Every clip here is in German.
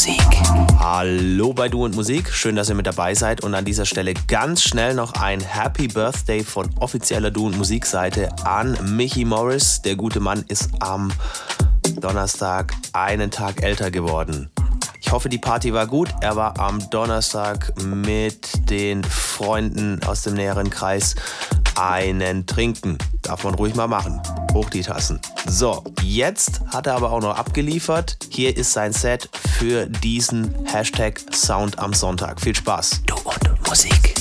Musik. Hallo bei Du und Musik, schön, dass ihr mit dabei seid und an dieser Stelle ganz schnell noch ein Happy Birthday von offizieller Du und Musik Seite an Mickey Morris. Der gute Mann ist am Donnerstag einen Tag älter geworden. Ich hoffe, die Party war gut. Er war am Donnerstag mit den Freunden aus dem näheren Kreis einen trinken. Darf man ruhig mal machen. Hoch die Tassen. So, jetzt hat er aber auch noch abgeliefert. Hier ist sein Set für diesen Hashtag Sound am Sonntag. Viel Spaß. Du und Musik.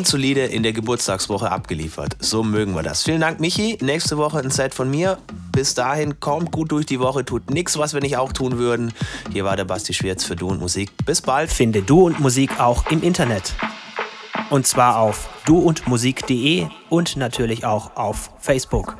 Musik. Grundsolide in der Geburtstagswoche abgeliefert. So mögen wir das. Vielen Dank, Michi. Nächste Woche ein Set von mir. Bis dahin, kommt gut durch die Woche, tut nichts, was wir nicht auch tun würden. Hier war der Basti Schwierz für Du und Musik. Bis bald. Finde Du und Musik auch im Internet. Und zwar auf duundmusik.de und natürlich auch auf Facebook.